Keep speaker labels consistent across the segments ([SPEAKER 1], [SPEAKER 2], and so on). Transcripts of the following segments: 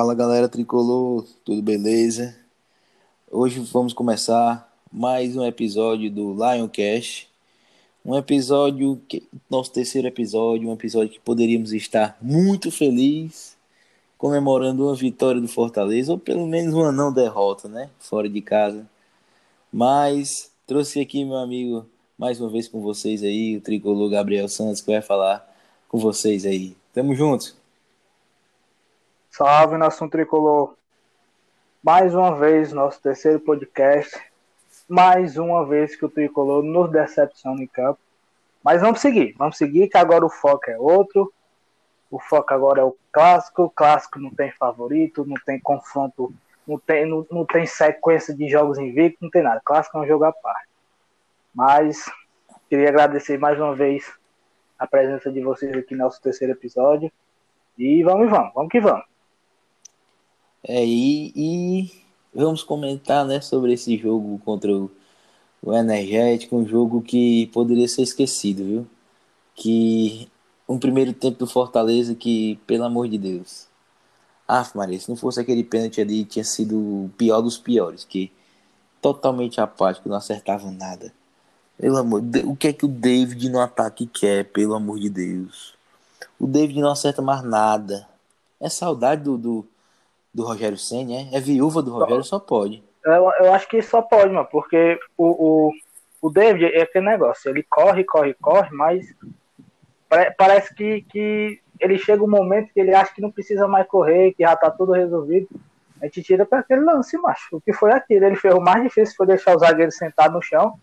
[SPEAKER 1] Fala galera tricolor, tudo beleza? Hoje vamos começar mais um episódio do Lioncast. Um episódio, que, nosso terceiro episódio, um episódio que poderíamos estar muito feliz comemorando uma vitória do Fortaleza, ou pelo menos uma não derrota, né? Fora de casa. Mas trouxe aqui meu amigo mais uma vez com vocês aí, o tricolor Gabriel Santos, que vai falar com vocês aí. Tamo juntos.
[SPEAKER 2] Salve, nação tricolor. Mais uma vez, nosso terceiro podcast. Mais uma vez que o tricolor nos decepciona em campo. Mas vamos seguir, vamos seguir, que agora o foco é outro. O foco agora é o clássico. O clássico não tem favorito, não tem confronto, não tem, não, não tem sequência de jogos invictos, não tem nada. O clássico é um jogo à parte. Mas queria agradecer mais uma vez a presença de vocês aqui no nosso terceiro episódio. E vamos, vamos, vamos que vamos.
[SPEAKER 1] É, e, e vamos comentar né, sobre esse jogo contra o, o Energético, um jogo que poderia ser esquecido, viu? Que um primeiro tempo do Fortaleza que, pelo amor de Deus. Ah, Maria, se não fosse aquele pênalti ali, tinha sido o pior dos piores, que totalmente apático, não acertava nada. Pelo amor, o que é que o David no ataque quer, pelo amor de Deus? O David não acerta mais nada. É saudade do, do, do Rogério Senna, é? É viúva do Rogério, só pode.
[SPEAKER 2] Eu, eu acho que só pode, mano, porque o, o, o David é aquele negócio, ele corre, corre, corre, mas parece que, que ele chega um momento que ele acha que não precisa mais correr, que já tá tudo resolvido. A gente tira para aquele lance, macho. O que foi aquilo? Ele fez o mais difícil foi deixar o zagueiro sentado no chão.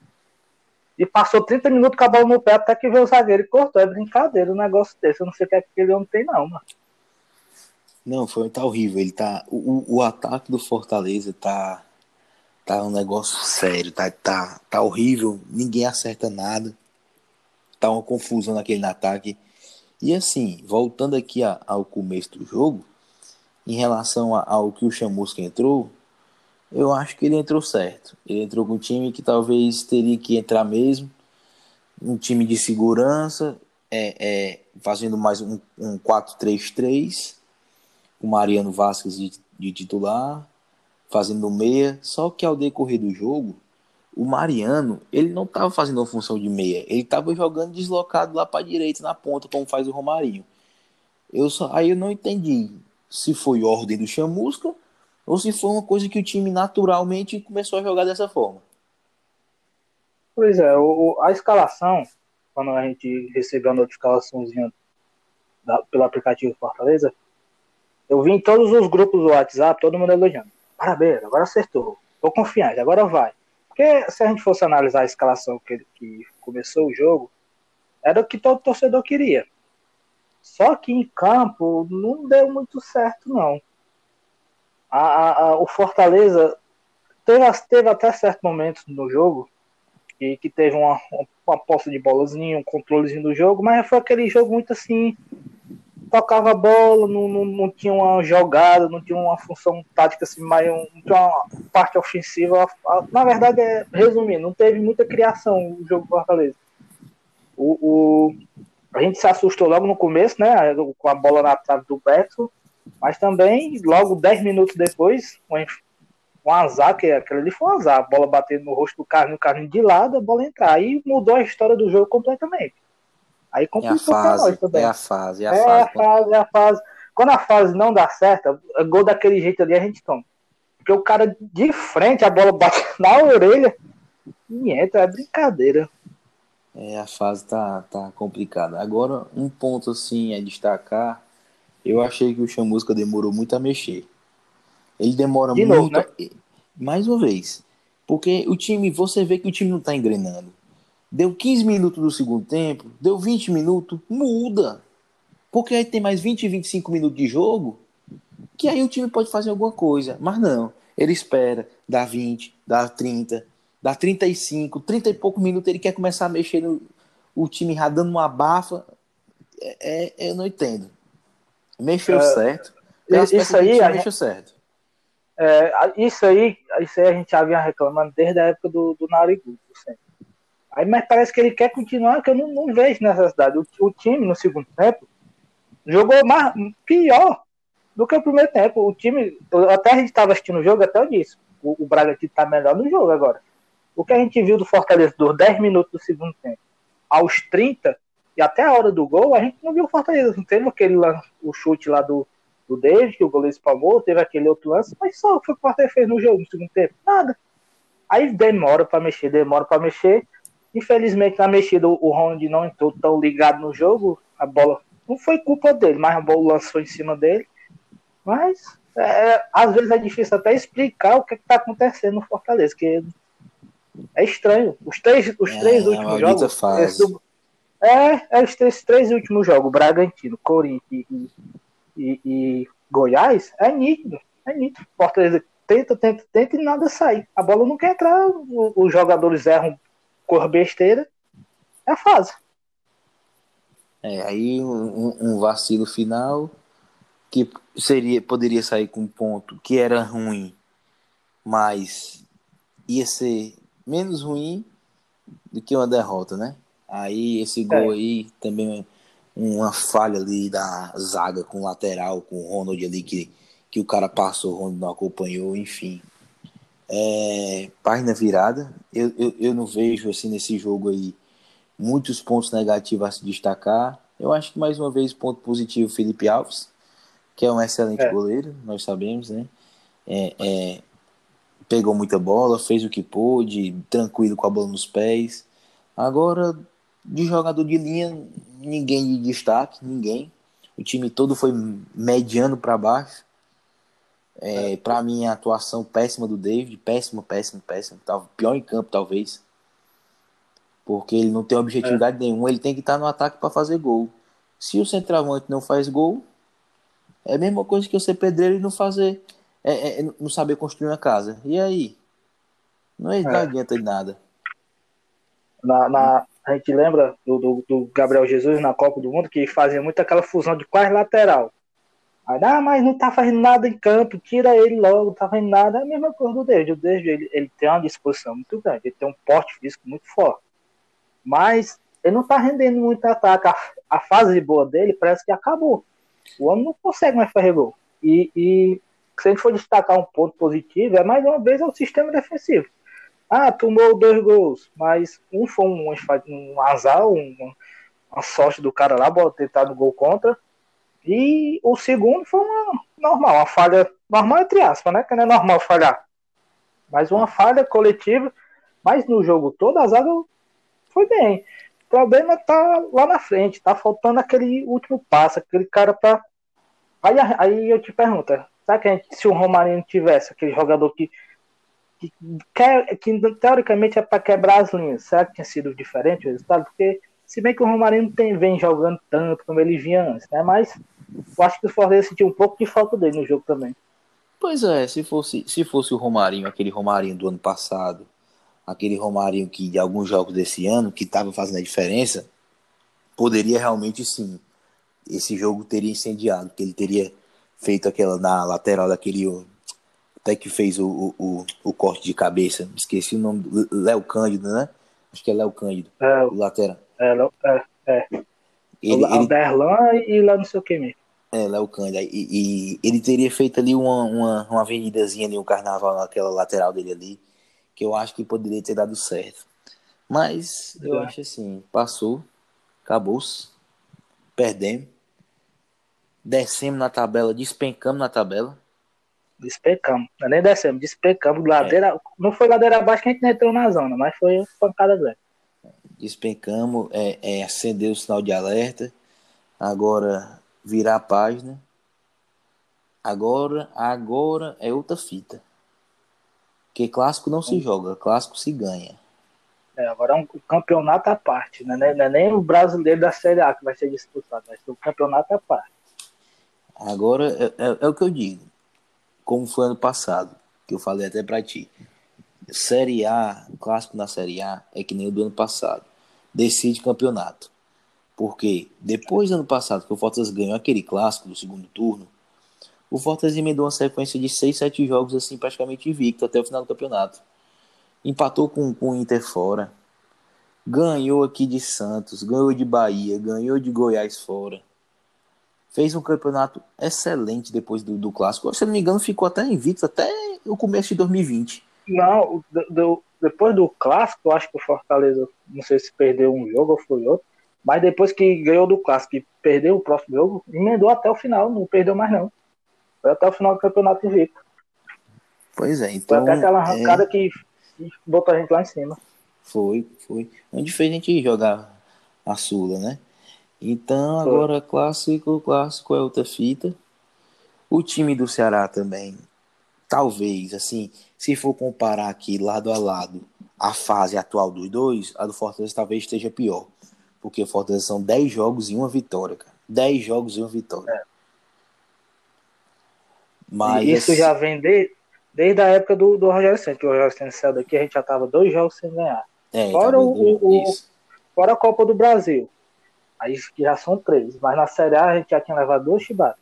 [SPEAKER 2] E passou 30 minutos com a bola no pé até que veio o zagueiro e cortou. É brincadeira um negócio desse. Eu não sei o que é que ele não tem, não, mano.
[SPEAKER 1] Não, foi tá horrível. Ele tá. O, o ataque do Fortaleza tá. Tá um negócio sério, tá, tá, tá horrível, ninguém acerta nada tá uma confusão naquele ataque. E assim, voltando aqui a, ao começo do jogo, em relação a, ao que o Chamusca entrou, eu acho que ele entrou certo. Ele entrou com um time que talvez teria que entrar mesmo, um time de segurança, é, é fazendo mais um, um 4-3-3, com Mariano Vasquez de, de titular, fazendo meia. Só que ao decorrer do jogo, o Mariano, ele não estava fazendo uma função de meia, ele estava jogando deslocado lá para a direita, na ponta, como faz o Romarinho. Eu só, aí eu não entendi se foi ordem do Chamusca ou se foi uma coisa que o time naturalmente começou a jogar dessa forma.
[SPEAKER 2] Pois é, o, a escalação, quando a gente recebeu a notificaçãozinha da, pelo aplicativo Fortaleza, eu vi em todos os grupos do WhatsApp, todo mundo elogiando. Parabéns, agora acertou. Tô confiante, agora vai. Porque se a gente fosse analisar a escalação que, que começou o jogo, era o que todo torcedor queria. Só que em campo não deu muito certo, não. A, a, a, o Fortaleza teve, teve até certos momentos no jogo que, que teve uma, uma posse de bolazinha, um controlezinho do jogo, mas foi aquele jogo muito assim, tocava bola, não, não, não, tinha uma jogada, não tinha uma função tática assim, mais um, não tinha uma parte ofensiva. Na verdade, é, resumindo, não teve muita criação o jogo do Fortaleza. O, o, a gente se assustou logo no começo, né? Com a bola na trave do Beto, mas também, logo 10 minutos depois, um, um azar, que aquele ali foi um azar, a bola batendo no rosto do Carlinhos, o Carlinhos de lado, a bola entrar. Aí mudou a história do jogo completamente. Aí complicou
[SPEAKER 1] é a fase,
[SPEAKER 2] nós também.
[SPEAKER 1] É a fase, é a
[SPEAKER 2] é
[SPEAKER 1] fase.
[SPEAKER 2] A fase, é a fase. Quando a fase não dá certo, gol daquele jeito ali a gente toma. Porque o cara de frente, a bola bate na orelha e entra, é brincadeira.
[SPEAKER 1] É, a fase tá, tá complicada. Agora, um ponto assim a destacar, eu achei que o Chamusca demorou muito a mexer. Ele demora
[SPEAKER 2] de
[SPEAKER 1] muito.
[SPEAKER 2] Novo, né?
[SPEAKER 1] Mais uma vez. Porque o time, você vê que o time não tá engrenando. Deu 15 minutos do segundo tempo, deu 20 minutos, muda. Porque aí tem mais 20, 25 minutos de jogo, que aí o time pode fazer alguma coisa. Mas não, ele espera, dá 20, dá 30, dá 35, 30 e pouco minutos, ele quer começar a mexer no o time já dando uma bafa. É, é, eu não entendo. Mexeu é, certo.
[SPEAKER 2] Isso aí, a
[SPEAKER 1] mexeu certo.
[SPEAKER 2] É, isso aí, isso aí a gente já vinha reclamando desde a época do, do Narigudo. Aí, mas parece que ele quer continuar, que eu não, não vejo necessidade. O, o time, no segundo tempo, jogou mais, pior. do que o primeiro tempo. O time, até a gente estava assistindo o jogo, até eu disse, o, o Bragantino está melhor no jogo agora. O que a gente viu do Fortaleza dos 10 minutos do segundo tempo aos 30 e até a hora do gol, a gente não viu o Fortaleza. Não teve aquele o chute lá do, do David, que o goleiro espalmou, teve aquele outro lance, mas só o que o Fortaleza fez no jogo no segundo tempo. Nada. Aí demora para mexer, demora para mexer. Infelizmente, na mexida, o Ronald não entrou tão ligado no jogo. A bola não foi culpa dele, mas a bola lançou em cima dele. Mas é, às vezes é difícil até explicar o que é está acontecendo no Fortaleza, que é estranho. Os três, os é, três últimos jogos. Do, é, é os três, três últimos jogos, Bragantino, Corinthians e, e, e, Goiás, é nítido. É nítido. Fortaleza tenta, tenta, tenta e nada sai. A bola não quer entrar, os jogadores erram cor besteira. É a fase.
[SPEAKER 1] É, aí um, um, vacilo final que seria poderia sair com um ponto que era ruim, mas ia ser menos ruim do que uma derrota, né? Aí esse gol é. aí também uma falha ali da zaga com o lateral, com o Ronald ali que, que o cara passou, o Ronald não acompanhou, enfim. É, página virada. Eu, eu, eu não vejo assim nesse jogo aí muitos pontos negativos a se destacar. Eu acho que mais uma vez ponto positivo Felipe Alves, que é um excelente é. goleiro, nós sabemos, né? É, é, pegou muita bola, fez o que pôde, tranquilo com a bola nos pés. Agora, de jogador de linha, ninguém de destaque, ninguém. O time todo foi mediano para baixo. É, é. Para mim, a atuação péssima do David, péssima, péssima, péssima. Tava pior em campo, talvez. Porque ele não tem objetividade é. nenhuma, ele tem que estar no ataque para fazer gol. Se o centroavante não faz gol, é a mesma coisa que você pedreiro e não fazer é, é, é, não saber construir uma casa. E aí? Não, é, não adianta de nada.
[SPEAKER 2] Na, na, a gente lembra do, do, do, Gabriel Jesus na Copa do Mundo que fazia muito aquela fusão de quase lateral. Aí, ah, mas não tá fazendo nada em campo, tira ele logo, não tá fazendo nada. É a mesma coisa do David. O David ele, ele tem uma disposição muito grande, ele tem um porte físico muito forte. Mas ele não tá rendendo muito ataque. A, a fase boa dele parece que acabou. O homem não consegue mais fazer gol. E, e se a gente for destacar um ponto positivo, é mais uma vez é o sistema defensivo. Ah, tomou dois gols, mas um foi um, um azar, um, uma sorte do cara lá, tentar no gol contra. E o segundo foi uma normal, uma falha normal entre aspas, né? Que não é normal falhar. Mas uma falha coletiva. Mas no jogo todo a zaga foi bem. O problema tá lá na frente, tá faltando aquele último passo, aquele cara para Aí, aí eu te pergunto, Será que gente, se o Romarinho tivesse aquele jogador que, que, quer, que teoricamente é para quebrar as linhas, será que tinha sido diferente o resultado? Porque, se bem que o Romarinho tem, vem jogando tanto como ele vinha antes, né? Mas eu acho que o Fortaleza sentiu um pouco de falta dele no jogo também.
[SPEAKER 1] Pois é, se fosse, se fosse o Romarinho, aquele Romarinho do ano passado, aquele Romarinho que de alguns jogos desse ano, que estava fazendo a diferença, poderia realmente sim. Esse jogo teria incendiado, que ele teria feito aquela na lateral daquele. Até que fez o, o, o corte de cabeça. Esqueci o nome. Léo Cândido, né? Acho que é Léo Cândido.
[SPEAKER 2] É,
[SPEAKER 1] o lateral.
[SPEAKER 2] É, é. é. Ele, o Alderlan e lá não sei o que mesmo.
[SPEAKER 1] É, Léo Cândido. E, e, ele teria feito ali uma, uma, uma avenidazinha ali, um carnaval naquela lateral dele ali, que eu acho que poderia ter dado certo. Mas eu é. acho assim, passou, acabou-se, perdemos descemos na tabela, despencamos na tabela.
[SPEAKER 2] Despencamos, não é nem descemos, despencamos. Ladeira, é. Não foi ladeira abaixo que a gente não entrou na zona, mas foi pancada grande.
[SPEAKER 1] Despencamos, é, é, acendeu o sinal de alerta. Agora virar a página. Agora, agora é outra fita. Porque clássico não se joga, clássico se ganha.
[SPEAKER 2] É, agora é um campeonato à parte, né? não é nem o brasileiro da Série A que vai ser disputado, vai ser o campeonato à parte.
[SPEAKER 1] Agora é, é, é, o que eu digo, como foi ano passado, que eu falei até para ti. Série A, clássico na Série A é que nem o do ano passado. Decide campeonato. Porque depois do ano passado que o Fortaleza ganhou aquele clássico do segundo turno, o Fortaleza emendou uma sequência de 6, 7 jogos assim praticamente invicto até o final do campeonato. Empatou com, com o Inter fora. Ganhou aqui de Santos, ganhou de Bahia, ganhou de Goiás fora fez um campeonato excelente depois do, do clássico. Se não me engano, ficou até invicto até o começo de 2020.
[SPEAKER 2] Não, do, do, depois do clássico, eu acho que o Fortaleza, não sei se perdeu um jogo ou foi outro, mas depois que ganhou do clássico e perdeu o próximo jogo, emendou até o final, não perdeu mais não. Foi até o final do campeonato invicto.
[SPEAKER 1] Pois é, então.
[SPEAKER 2] Foi até aquela arrancada é... que botou a gente lá em cima.
[SPEAKER 1] Foi, foi. Onde fez a gente jogar a Sula, né? Então, foi. agora clássico, clássico é outra fita. O time do Ceará também, talvez, assim, se for comparar aqui lado a lado a fase atual dos dois, a do Fortaleza talvez esteja pior. Porque o Fortaleza são 10 jogos e uma vitória, cara. 10 jogos e uma vitória. É.
[SPEAKER 2] Mas isso já vem de, desde a época do, do Rogério Santos, que o Rogério Santos saiu daqui, a gente já tava dois jogos sem ganhar. É, fora, o, o, fora a Copa do Brasil. Aí já são três. Mas na Série A a gente já tinha levado duas chibatas.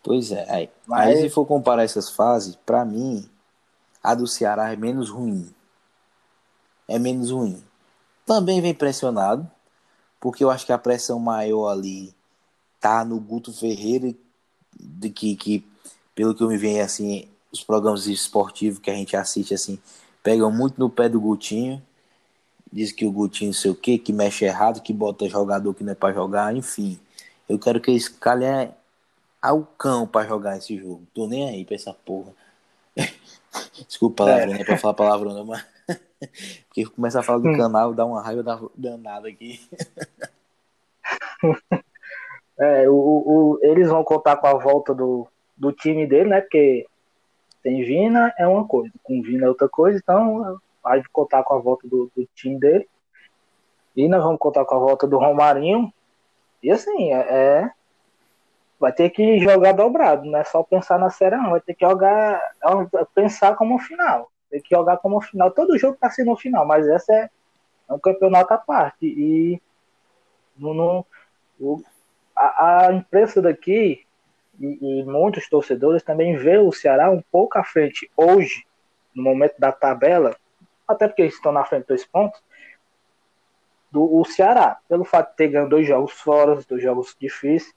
[SPEAKER 1] Pois é. Aí, mas... aí se for comparar essas fases, para mim, a do Ceará é menos ruim. É menos ruim. Também vem pressionado, porque eu acho que a pressão maior ali tá no Guto Ferreira, de que, que pelo que eu me vejo assim, os programas esportivos que a gente assiste assim, pegam muito no pé do Gutinho. Diz que o Gutinho não sei o que, que mexe errado, que bota jogador que não é para jogar, enfim. Eu quero que esse calha ao cão para jogar esse jogo. Tô nem aí pra essa porra. Desculpa palavrão, é. não é pra falar palavrão, não, mas. Porque começa a falar do canal, dá uma raiva danada aqui.
[SPEAKER 2] É, o, o, eles vão contar com a volta do, do time dele, né? Porque tem Vina é uma coisa, com Vina é outra coisa, então vai contar com a volta do, do time dele. E nós vamos contar com a volta do Romarinho. E assim, é, é vai ter que jogar dobrado, não é só pensar na série, não. Vai ter que jogar, é pensar como final. Tem que jogar como final. Todo jogo tá sendo final, mas essa é, é um campeonato à parte. E no, no o, a, a, imprensa daqui e, e, muitos torcedores também vê o Ceará um pouco à frente hoje, no momento da tabela, até porque eles estão na frente dois pontos, do o Ceará, pelo fato de ter ganho dois jogos fora, dois jogos difíceis.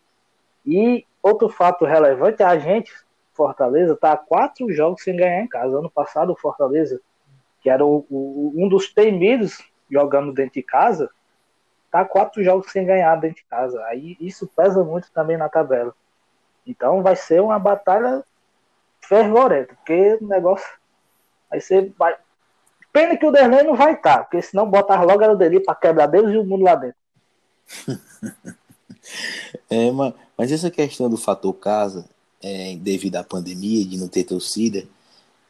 [SPEAKER 2] E outro fato relevante, a gente, Fortaleza, está quatro jogos sem ganhar em casa. Ano passado, o Fortaleza, que era o, o, um dos temidos jogando dentro de casa, tá quatro jogos sem ganhar dentro de casa. Aí isso pesa muito também na tabela. Então vai ser uma batalha fervorenta, porque o negócio vai ser. Vai... Pena que o Derlei não vai estar, tá, porque senão botar logo era dele para quebrar Deus e o mundo lá dentro.
[SPEAKER 1] é, mas, mas essa questão do fator casa, é, devido à pandemia, de não ter torcida,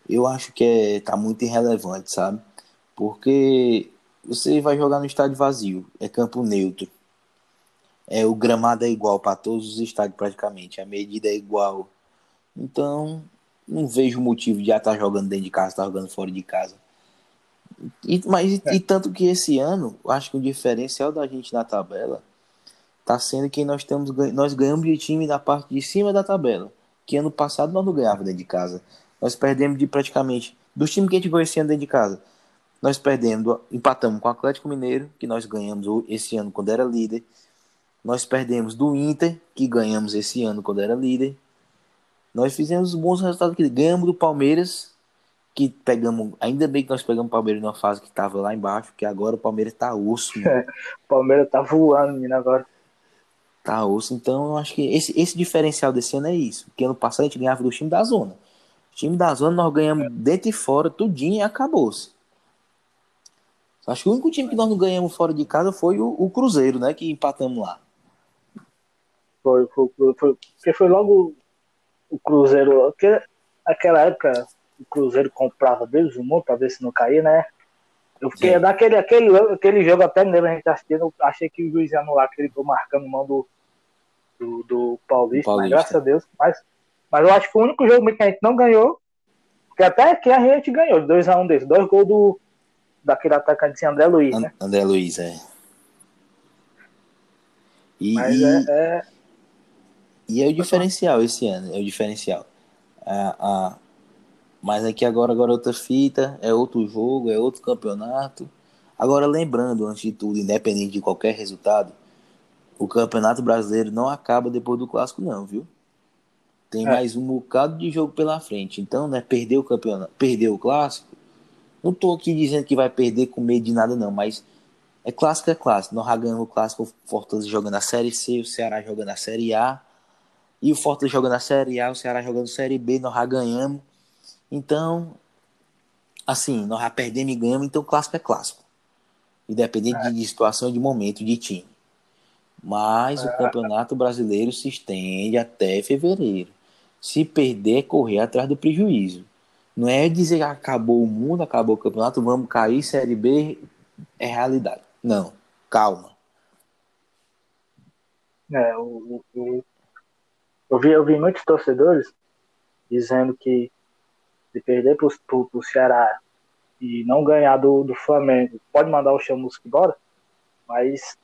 [SPEAKER 1] eu acho que é, tá muito irrelevante, sabe? Porque você vai jogar no estádio vazio, é campo neutro. É, o gramado é igual para todos os estádios praticamente, a medida é igual. Então, não vejo motivo de já estar tá jogando dentro de casa, estar tá jogando fora de casa. E, mas, é. e tanto que esse ano, acho que o diferencial da gente na tabela tá sendo que nós, temos, nós ganhamos de time da parte de cima da tabela. Que ano passado nós não ganhávamos dentro de casa. Nós perdemos de praticamente. Dos times que a gente ano dentro de casa, nós perdemos, empatamos com o Atlético Mineiro, que nós ganhamos esse ano quando era líder. Nós perdemos do Inter, que ganhamos esse ano quando era líder. Nós fizemos bons resultados aqui. Ganhamos do Palmeiras, que pegamos. Ainda bem que nós pegamos o Palmeiras numa fase que estava lá embaixo, porque agora o Palmeiras tá osso.
[SPEAKER 2] É, o Palmeiras tá voando, menino, agora.
[SPEAKER 1] Tá osso. Então eu acho que esse, esse diferencial desse ano é isso. Porque ano passado a gente ganhava do time da zona. O time da zona nós ganhamos é. dentro e fora, tudinho e acabou-se. Acho que o único time que nós não ganhamos fora de casa foi o, o Cruzeiro, né? Que empatamos lá.
[SPEAKER 2] Foi, foi, foi, porque foi logo o Cruzeiro. Porque naquela época o Cruzeiro comprava Deus o mundo pra ver se não caía, né? Eu fiquei naquele aquele, aquele jogo até mesmo a gente assistindo, achei que o juiz ia anular aquele gol marcando mão do, do, do Paulista, Paulista. Mas, graças a Deus. Mas, mas eu acho que foi o único jogo que a gente não ganhou, que até que a gente ganhou, 2x1 um desse, dois gols do, daquele atacante André Luiz, né?
[SPEAKER 1] André Luiz, é.
[SPEAKER 2] E, Mas é, é,
[SPEAKER 1] e é o diferencial esse ano, é o diferencial. A, a, mas aqui agora, agora é outra fita, é outro jogo, é outro campeonato. Agora lembrando, antes de tudo, independente de qualquer resultado, o Campeonato Brasileiro não acaba depois do clássico, não, viu? Tem é. mais um bocado de jogo pela frente. Então, né, perder o campeonato, perder o clássico. Não tô aqui dizendo que vai perder com medo de nada, não, mas é clássico, é clássico. Nós já ganhamos o clássico, o Fortaleza jogando a Série C, o Ceará jogando a Série A. E o Fortaleza jogando a Série A, o Ceará jogando a Série B, nós já ganhamos. Então, assim, nós já perdemos e ganhamos, então clássico é clássico. Independente é. de situação, de momento, de time. Mas o é. Campeonato Brasileiro se estende até fevereiro. Se perder, é correr atrás do prejuízo. Não é dizer que acabou o mundo, acabou o campeonato, vamos cair, Série B é realidade. Não, calma.
[SPEAKER 2] É, o, o, eu, vi, eu vi muitos torcedores dizendo que se perder para o Ceará e não ganhar do, do Flamengo, pode mandar o Chamusco embora, mas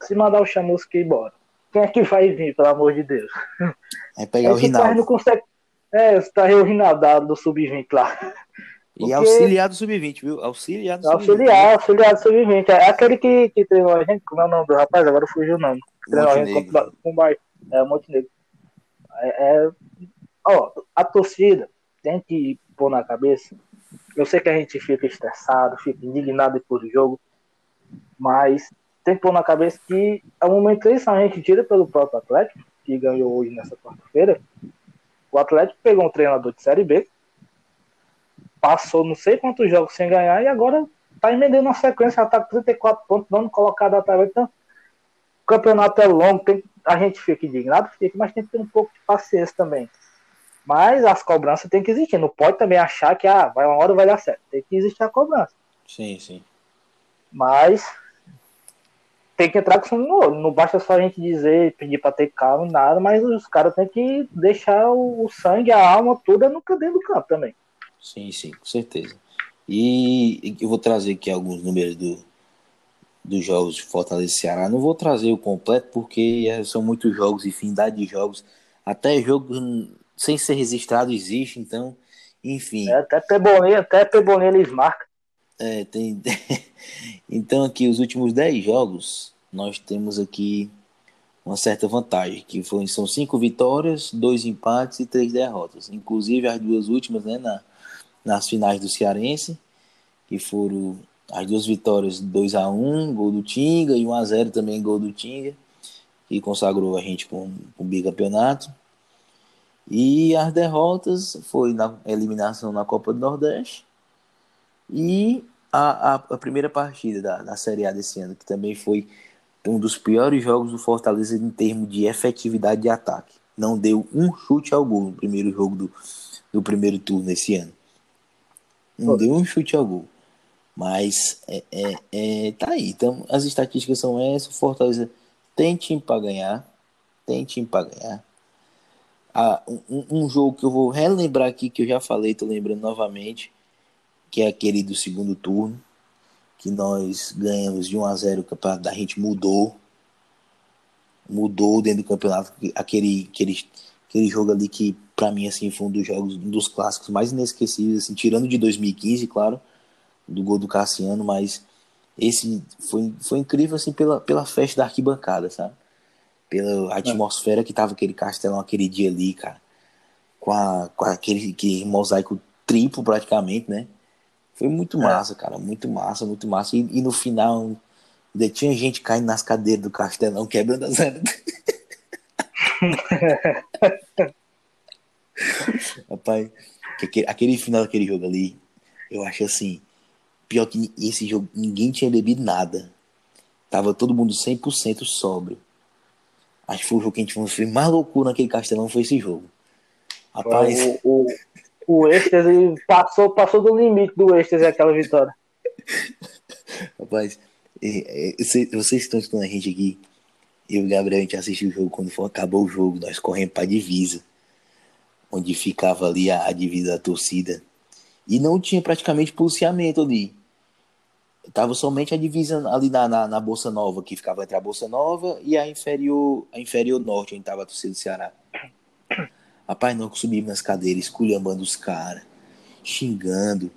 [SPEAKER 2] se mandar o Chamusca embora, quem é que vai vir, pelo amor de Deus?
[SPEAKER 1] É pegar é o Rinaldo. Não
[SPEAKER 2] consegue... É, você tá o Rinaldo do Sub-20 lá.
[SPEAKER 1] Porque... E auxiliar do Sub-20, viu? Auxiliar do
[SPEAKER 2] Sub-20. Auxiliar, auxiliar do Sub-20. É aquele que, que treinou a gente, como é o nome do rapaz? Agora fugiu o nome. Treinou a gente com, com o É, Montenegro. É, é, ó, a torcida tem que pôr na cabeça. Eu sei que a gente fica estressado, fica indignado por jogo, mas tem que pôr na cabeça que é momento de a gente tira pelo próprio Atlético, que ganhou hoje nessa quarta-feira. O Atlético pegou um treinador de Série B, passou não sei quantos jogos sem ganhar e agora tá emendando uma sequência, já tá com 34 pontos, dando colocado a tabela. Então, o campeonato é longo, tem, a gente fica indignado, fica, mas tem que ter um pouco de paciência também. Mas as cobranças tem que existir. Não pode também achar que ah, vai uma hora vai dar certo. Tem que existir a cobrança.
[SPEAKER 1] Sim, sim.
[SPEAKER 2] Mas tem que entrar com sangue no olho. Não basta só a gente dizer, pedir para ter calma, nada, mas os caras têm que deixar o, sangue, a alma toda no dentro do campo também.
[SPEAKER 1] Sim, sim, com certeza. E eu vou trazer aqui alguns números do, dos jogos de Fortaleza e Ceará. Não vou trazer o completo porque são muitos jogos, infinidade de jogos. Até jogo sem ser registrado existe, então, enfim.
[SPEAKER 2] É, até Pebolinha, até Pebolinha eles marcam.
[SPEAKER 1] É, tem. então, aqui, os últimos 10 jogos, nós temos aqui uma certa vantagem, que foi, são cinco vitórias, dois empates e três derrotas. Inclusive as duas últimas, né, na, nas finais do Cearense, que foram as duas vitórias 2 a 1 gol do Tinga, e 1 a 0 também gol do Tinga, que consagrou a gente com, com o bicampeonato. E as derrotas foi na eliminação na Copa do Nordeste e a, a, a, primeira partida da, da Série A desse ano, que também foi um dos piores jogos do Fortaleza em termos de efetividade de ataque. Não deu um chute ao gol no primeiro jogo do, do primeiro turno esse ano. Não deu um chute ao gol. Mas é, é, é, tá aí. Então, as estatísticas são essas. O Fortaleza tem time para ganhar. Tem time para ganhar. Um, um, jogo que eu vou relembrar aqui, que eu já falei, tô lembrando novamente que é aquele do segundo turno, que nós ganhamos de 1 a 0 o campeonato da gente mudou. Mudou dentro do campeonato, aquele, aquele, aquele jogo ali que, para mim, assim, foi um dos jogos, um dos clássicos mais inesquecíveis, assim, tirando de 2015, claro, do gol do Cassiano, mas esse foi, foi incrível, assim, pela, pela festa da arquibancada, sabe? Pela atmosfera que tava aquele castelão aquele dia ali, cara. Com, a, com aquele, aquele mosaico triplo praticamente, né? Foi muito é. massa, cara. Muito massa, muito massa. E, e, no final, ainda tinha gente caindo nas cadeiras do castelão, quebrando as Rapaz, aquele, aquele final daquele jogo ali, eu acho assim. Pior que esse jogo, ninguém tinha bebido nada. Tava todo mundo 100% sóbrio. Acho que foi o jogo que a gente fez mais loucura naquele castelão, foi esse jogo.
[SPEAKER 2] Rapaz. O, o, o êxtase passou, passou do limite do êxtase aquela vitória.
[SPEAKER 1] Rapaz, vocês estão escutando a gente aqui. Eu e o Gabriel, a gente assistiu o jogo quando for, acabou o jogo. Nós corremos pra divisa, onde ficava ali a, a divisa da torcida. E não tinha praticamente policiamento ali. Tava somente a divisa ali na, na, na, Bolsa Nova, que ficava entre a Bolsa Nova e a inferior, a inferior norte, onde tava a torcida do Ceará. Rapaz, não subimos nas cadeiras, esculhambando os caras, xingando.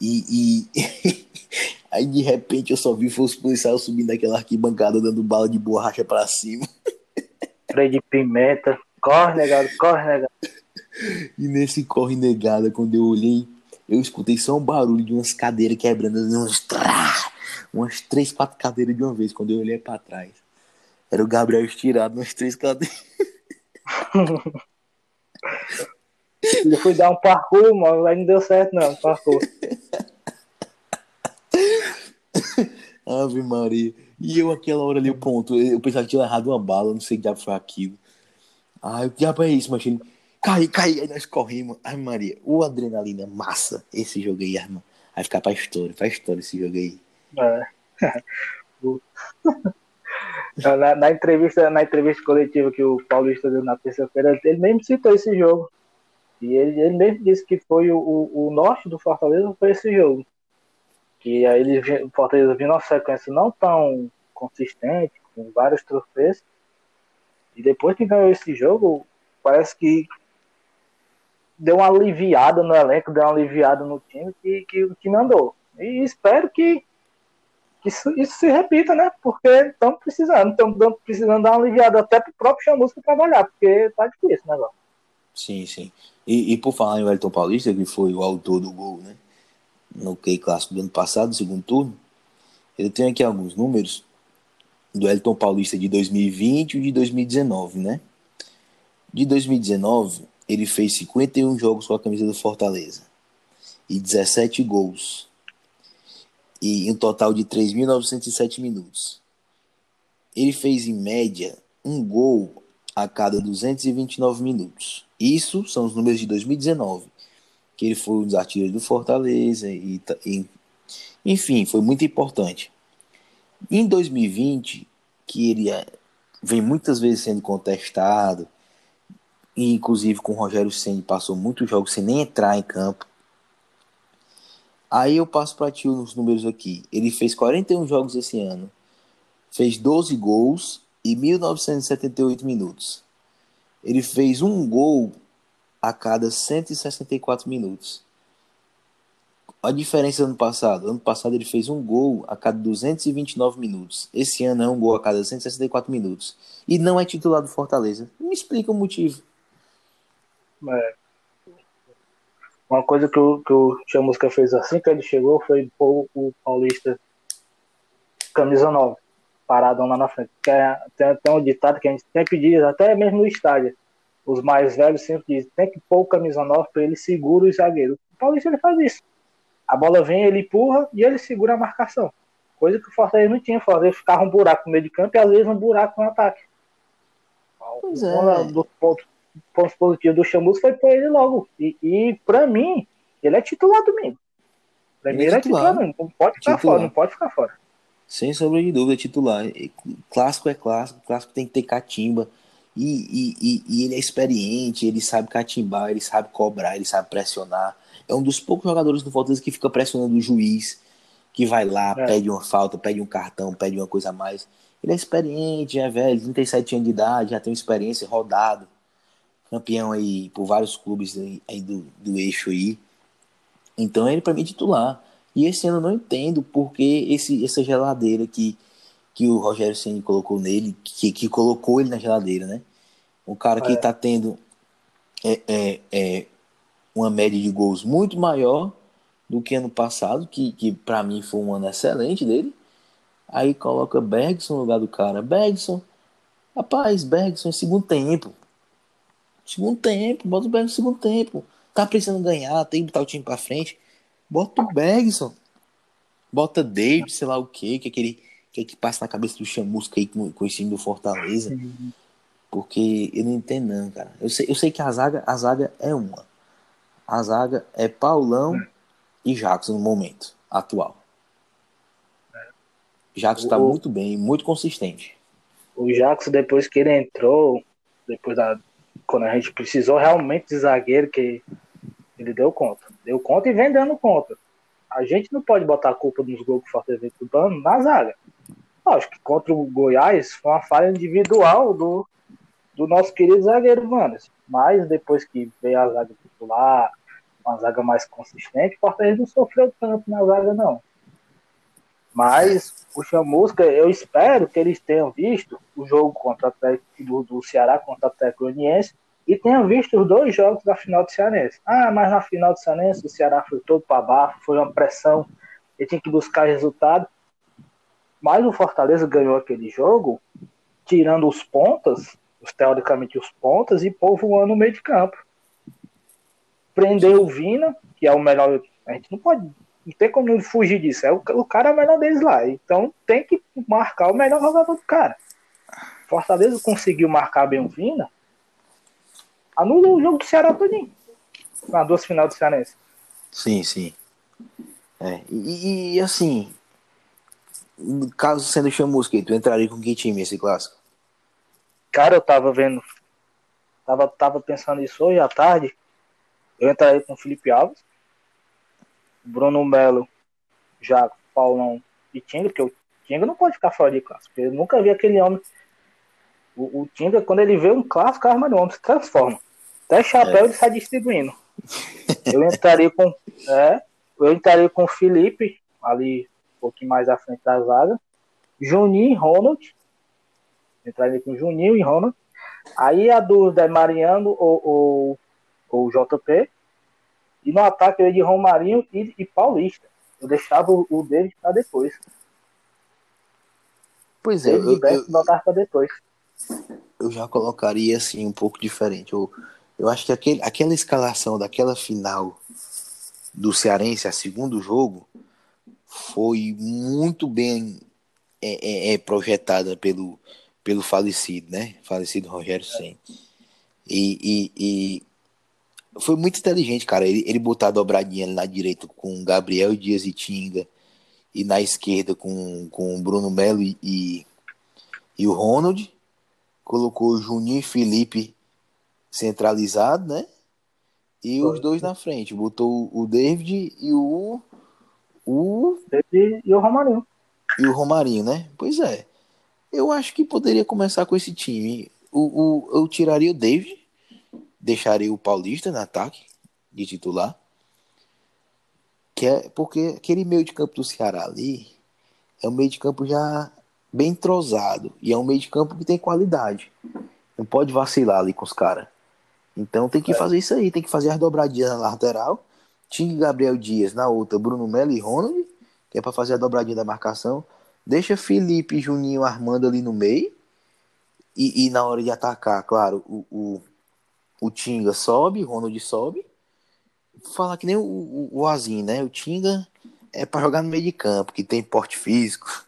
[SPEAKER 1] E, e... aí de repente eu só vi os policiais subindo daquela arquibancada dando bala de borracha pra cima.
[SPEAKER 2] Freio de pimenta. Corre, negado, corre, negado.
[SPEAKER 1] E nesse corre negada, quando eu olhei, eu escutei só um barulho de umas cadeiras quebrando, uns trá, umas três, quatro cadeiras de uma vez. Quando eu olhei para trás, era o Gabriel estirado nas três cadeiras.
[SPEAKER 2] Ele foi dar um parkour, mano, mas não deu certo não, parkour.
[SPEAKER 1] Ave Maria. E eu aquela hora ali, pronto, eu pensava que tinha errado uma bala, não sei que diabo foi aquilo. Ai, o diabo é isso, machine. Cai, cai, aí nós corrimos. Ai, Maria, o adrenalina massa, esse jogo aí, irmão. Vai ficar pra história, pra história esse jogo aí.
[SPEAKER 2] É. na, na, entrevista, na entrevista coletiva que o Paulista deu na terça-feira, ele mesmo citou esse jogo. E ele, ele mesmo disse que foi o, o, o norte do Fortaleza foi esse jogo. Que aí ele, o Fortaleza viu uma sequência não tão consistente, com vários troféus. E depois que ganhou esse jogo, parece que deu uma aliviada no elenco, deu uma aliviada no time que, que o time andou. E espero que, que isso, isso, se repita, né? Porque estamos precisando, estamos precisando dar uma aliviada até para o próprio Chamusca trabalhar, porque tá difícil o negócio.
[SPEAKER 1] Sim, sim. E, e por falar em Wellington Paulista, que foi o autor do gol, né? No Key Clássico do ano passado, segundo turno, eu tenho aqui alguns números do Wellington Paulista de 2020 e de 2019, né? De 2019, ele fez 51 jogos com a camisa do Fortaleza e 17 gols. E um total de 3.907 minutos. Ele fez em média um gol a cada 229 minutos. Isso são os números de 2019, que ele foi um dos artilheiros do Fortaleza e, e enfim, foi muito importante. Em 2020, que ele é, vem muitas vezes sendo contestado, e inclusive com o Rogério Ceni passou muitos jogos sem nem entrar em campo. Aí eu passo para ti os números aqui. Ele fez 41 jogos esse ano, fez 12 gols e 1978 minutos. Ele fez um gol a cada 164 minutos. A diferença do ano passado. Ano passado ele fez um gol a cada 229 minutos. Esse ano é um gol a cada 164 minutos. E não é titular do Fortaleza. Me explica o motivo.
[SPEAKER 2] É. Uma coisa que o, que o Chamusca fez assim que ele chegou foi pôr o Paulista camisa nova, parado lá na frente. É, tem, tem um ditado que a gente sempre diz, até mesmo no estádio. Os mais velhos sempre dizem, tem que pôr o camisa nova para ele segura o zagueiro. O Paulista ele faz isso. A bola vem, ele empurra e ele segura a marcação. Coisa que o Fortaleza não tinha. O Fortaleza ficava um buraco no meio de campo e às vezes um buraco no ataque. Pois é. Um dos pontos positivos do Chamus foi para ele logo. E, e para mim, ele é titular domingo. Primeiro é titular, é titular não pode ficar titular. fora, não pode ficar fora.
[SPEAKER 1] Sem sombra de dúvida, é titular. Clássico é clássico, clássico tem que ter catimba. E, e, e, e, ele é experiente, ele sabe catimbar, ele sabe cobrar, ele sabe pressionar. É um dos poucos jogadores do Fortaleza que fica pressionando o juiz, que vai lá, é. pede uma falta, pede um cartão, pede uma coisa a mais. Ele é experiente, é velho, 37 anos de idade, já tem experiência, rodado campeão aí por vários clubes aí do, do eixo aí. Então ele para mim é titular. E esse ano eu não entendo porque esse, essa geladeira que, que o Rogério Ceni colocou nele, que, que colocou ele na geladeira, né? O cara que é. tá tendo é, é, é, uma média de gols muito maior do que ano passado, que, que para mim foi um ano excelente dele. Aí coloca Bergson no lugar do cara. Bergson, rapaz, Bergson em segundo tempo. Segundo tempo, bota o Bergson no segundo tempo. Tá precisando ganhar, tem que botar o time pra frente. Bota o Bergson. Bota David, sei lá o quê, que é aquele que, é que passa na cabeça do Chamusca aí com, com o time do Fortaleza. Porque eu não entendo, não, cara. Eu sei, eu sei que a zaga, a zaga é uma. A zaga é Paulão é. e Jackson no momento atual. É. Jackson tá muito bem, muito consistente.
[SPEAKER 2] O Jackson, depois que ele entrou, depois da, quando a gente precisou realmente de zagueiro, que ele deu conta. Deu conta e vem dando conta. A gente não pode botar a culpa nos gols que o Fortaleza vem na zaga. Acho que contra o Goiás foi uma falha individual do, do nosso querido zagueiro Vanes. Mas depois que veio a zaga titular, uma zaga mais consistente, o Fortaleza não sofreu tanto na zaga, não. Mas o Chamusca, eu espero que eles tenham visto o jogo contra do, do Ceará contra o Atlético e tenham visto os dois jogos da final do Cearense. Ah, mas na final do Cearense o Ceará foi todo para baixo, foi uma pressão, ele tinha que buscar resultado. Mas o Fortaleza ganhou aquele jogo tirando os pontas, os, teoricamente os pontas, e povoando o meio de campo. Prendeu o Vina, que é o melhor. A gente não pode. Não tem como fugir disso. É o, o cara é o melhor deles lá. Então tem que marcar o melhor jogador do cara. Fortaleza conseguiu marcar bem o Vina. Anula o jogo do Ceará todinho. Na duas final do Cearense.
[SPEAKER 1] Sim, sim. É, e, e, assim, caso sendo chamusca, tu entraria com que time esse clássico?
[SPEAKER 2] Cara, eu tava vendo. Tava, tava pensando isso hoje à tarde. Eu entraria com o Felipe Alves, Bruno Melo, Jaco, Paulão e Tinga, porque o Tinga não pode ficar fora de clássico. Eu nunca vi aquele homem. O, o Tinga, quando ele vê um clássico, a arma de homem se transforma. Até chapéu é. ele sai distribuindo. Eu entraria com. É, eu entraria com o Felipe, ali um pouquinho mais à frente da zaga. Juninho e Ronald. Entraria com Juninho e Ronald. Aí a dúvida é Mariano ou, ou, ou JP. E no ataque eu ia de Romarinho e, e Paulista. Eu deixava o, o dele para depois.
[SPEAKER 1] Pois é, eu,
[SPEAKER 2] eu, para depois.
[SPEAKER 1] Eu já colocaria assim um pouco diferente. Eu, eu acho que aquele, aquela escalação daquela final do Cearense, a segundo jogo, foi muito bem é, é, é projetada pelo, pelo falecido, né? Falecido Rogério Sen. E, e, e, foi muito inteligente, cara. Ele, ele botar a dobradinha na direita com Gabriel Dias e Tinga, e na esquerda com, com Bruno Melo e, e, e o Ronald. Colocou o Juninho e Felipe centralizado, né? E os dois na frente. Botou o David e o. O.
[SPEAKER 2] David e o Romarinho.
[SPEAKER 1] E o Romarinho, né? Pois é. Eu acho que poderia começar com esse time. O, o, eu tiraria o David, deixaria o Paulista no ataque de titular. Que é porque aquele meio de campo do Ceará ali é um meio de campo já bem entrosado. E é um meio de campo que tem qualidade. Não pode vacilar ali com os caras. Então tem que é. fazer isso aí, tem que fazer as dobradinhas na lateral. Tinha Gabriel Dias na outra, Bruno Melo e Ronald, que é para fazer a dobradinha da marcação. Deixa Felipe Juninho armando ali no meio. E, e na hora de atacar, claro, o, o, o Tinga sobe, o Ronald sobe. Falar que nem o, o, o Azinho, né? O Tinga é para jogar no meio de campo, que tem porte físico.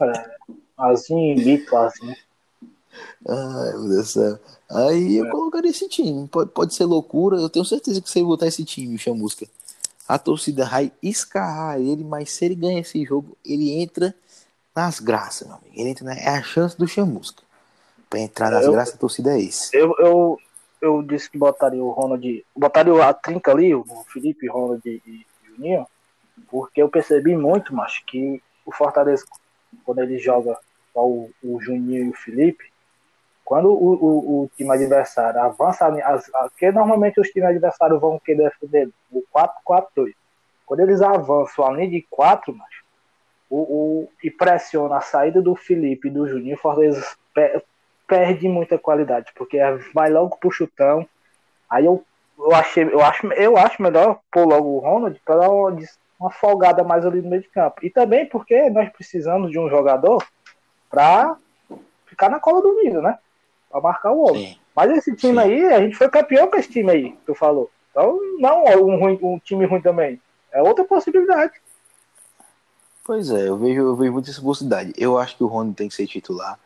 [SPEAKER 2] É, Azinho e assim.
[SPEAKER 1] Ai, meu Deus do céu. Aí eu é. colocaria esse time. Pode, pode ser loucura, eu tenho certeza que você vai botar esse time, o Chamusca. A torcida vai escarrar ele, mas se ele ganha esse jogo, ele entra nas graças, meu amigo. Ele entra na... É a chance do Chamusca. Pra entrar nas eu, graças, a torcida é isso.
[SPEAKER 2] Eu, eu, eu disse que botaria o Ronald. Botaria a trinca ali, o Felipe, Ronald e, Juninho, porque eu percebi muito, macho, que o Fortaleza, quando ele joga o, o Juninho e o Felipe, quando o, o, o time adversário avança, as, que normalmente os times adversários vão querer defender o 4-4-2. Quando eles avançam a linha de 4, mas, o, o, e pressiona a saída do Felipe e do Juninho, o Fortaleza perde muita qualidade, porque vai logo pro chutão. Aí eu, eu, achei, eu, acho, eu acho melhor pôr logo o Ronald para dar uma, uma folgada mais ali no meio de campo. E também porque nós precisamos de um jogador para ficar na cola do Nilo, né? Pra marcar o homem. Mas esse time Sim. aí, a gente foi campeão com esse time aí, que tu falou. Então, não é um, ruim, um time ruim também. É outra possibilidade.
[SPEAKER 1] Pois é, eu vejo, eu vejo muita possibilidade. Eu acho que o Ronald tem que ser titular.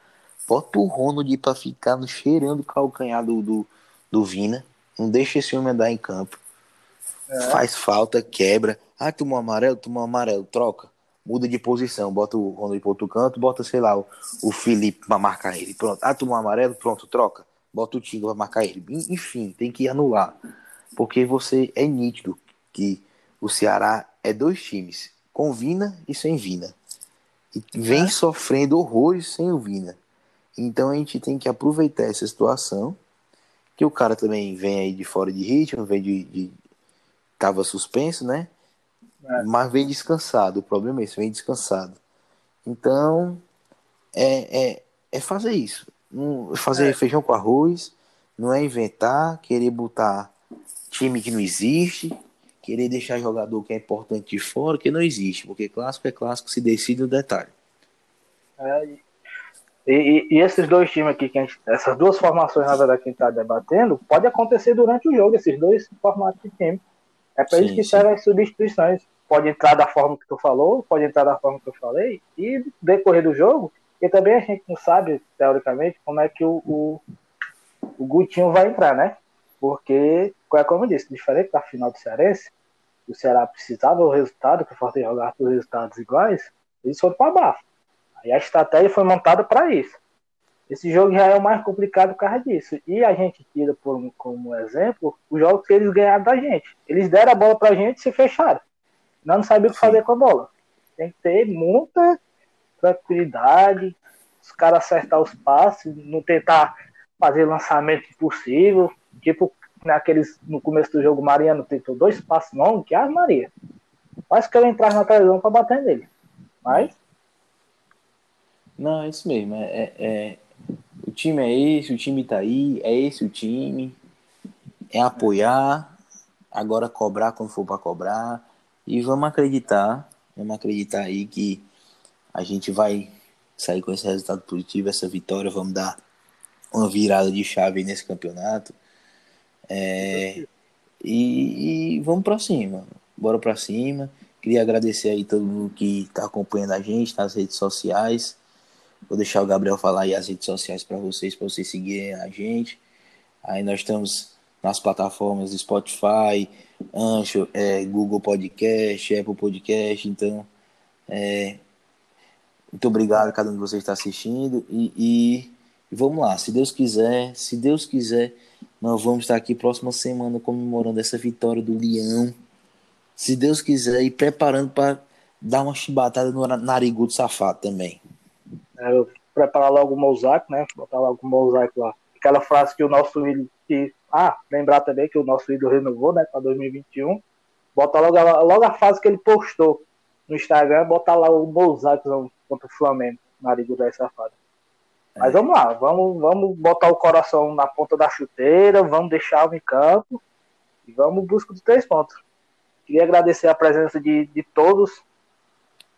[SPEAKER 1] Bota o Ronald pra ficar cheirando o calcanhar do, do, do Vina. Não deixa esse homem andar em campo. É. Faz falta, quebra. Ah, tomou amarelo, tomou amarelo, troca muda de posição, bota o Ronald para outro canto, bota, sei lá, o, o Felipe para marcar ele. Pronto. Ah, tomou amarelo, pronto, troca. Bota o Tinga para marcar ele. Enfim, tem que anular. Porque você é nítido que o Ceará é dois times, com Vina e sem Vina. E vem é. sofrendo horrores sem o Vina. Então a gente tem que aproveitar essa situação, que o cara também vem aí de fora de ritmo, vem de, de tava suspenso, né? É. Mas vem descansado. O problema é isso, vem descansado. Então, é, é, é fazer isso. Fazer é. feijão com arroz, não é inventar, querer botar time que não existe, querer deixar jogador que é importante de fora, que não existe, porque clássico é clássico, se decide no detalhe.
[SPEAKER 2] É, e, e, e, esses dois times aqui, que gente, essas duas formações, na verdade, que a gente está debatendo, pode acontecer durante o jogo, esses dois formatos de time. É para isso que servem as substituições. Pode entrar da forma que tu falou, pode entrar da forma que eu falei, e decorrer do jogo, e também a gente não sabe, teoricamente, como é que o, o, o Gutinho vai entrar, né? Porque, é como eu disse, diferente da final do Cearense, o Ceará precisava do resultado, que o Fortaleza jogar por resultados iguais, eles foram para baixo. Aí a estratégia foi montada para isso. Esse jogo já é o mais complicado por causa disso. E a gente tira por, como exemplo os jogos que eles ganharam da gente. Eles deram a bola pra gente e se fecharam. Não, não sabia o que fazer com a bola. Tem que ter muita tranquilidade, os caras acertar os passes, não tentar fazer lançamento impossível. Tipo, naqueles, no começo do jogo, Mariano tentou dois passos longos, que a Maria. Quase que eu entrar na televisão para bater nele. Mas
[SPEAKER 1] não, é isso mesmo. É, é, é, o time é esse, o time tá aí, é esse o time. É apoiar, agora cobrar quando for para cobrar. E vamos acreditar, vamos acreditar aí que a gente vai sair com esse resultado positivo, essa vitória, vamos dar uma virada de chave nesse campeonato. É, e, e, vamos para cima, bora para cima. Queria agradecer aí todo mundo que está acompanhando a gente nas redes sociais. Vou deixar o Gabriel falar aí as redes sociais para vocês, para vocês seguirem a gente. Aí nós estamos nas plataformas do Spotify, Ancho, é, Google Podcast, Apple Podcast. Então, é, muito obrigado a cada um de vocês que está assistindo. E, e, e, vamos lá, se Deus quiser, se Deus quiser, nós vamos estar aqui próxima semana comemorando essa vitória do Leão. Se Deus quiser, e preparando para dar uma chibatada no narigudo safado também.
[SPEAKER 2] É, preparar logo o mosaico, né? Botar logo o mosaico lá. Aquela frase que o nosso ídolo. Que, ah, lembrar também que o nosso ídolo renovou, né? Para 2021. Bota logo, logo a frase que ele postou no Instagram, botar lá o mosaico contra o Flamengo, na Liga da Safada. É. Mas vamos lá, vamos, vamos botar o coração na ponta da chuteira, vamos deixar o em campo e vamos buscar os três pontos. Queria agradecer a presença de, de todos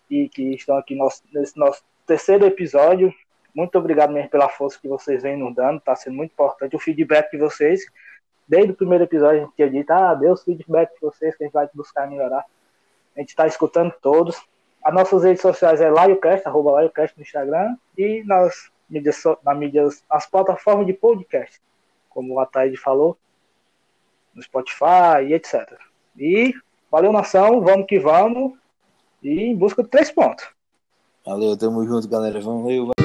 [SPEAKER 2] e que estão aqui nosso, nesse nosso terceiro episódio. Muito obrigado mesmo pela força que vocês vêm nos dando, está sendo muito importante o feedback de vocês. Desde o primeiro episódio a gente tinha dito, ah, feedback de vocês que a gente vai buscar melhorar. A gente está escutando todos. As nossas redes sociais é LaioCast, arroba LaioCast no Instagram e nas mídias, nas mídias, nas plataformas de podcast, como o Ataíde falou, no Spotify e etc. E valeu nação, vamos que vamos e em busca de três pontos.
[SPEAKER 1] Valeu, tamo junto, galera. Vamos, valeu.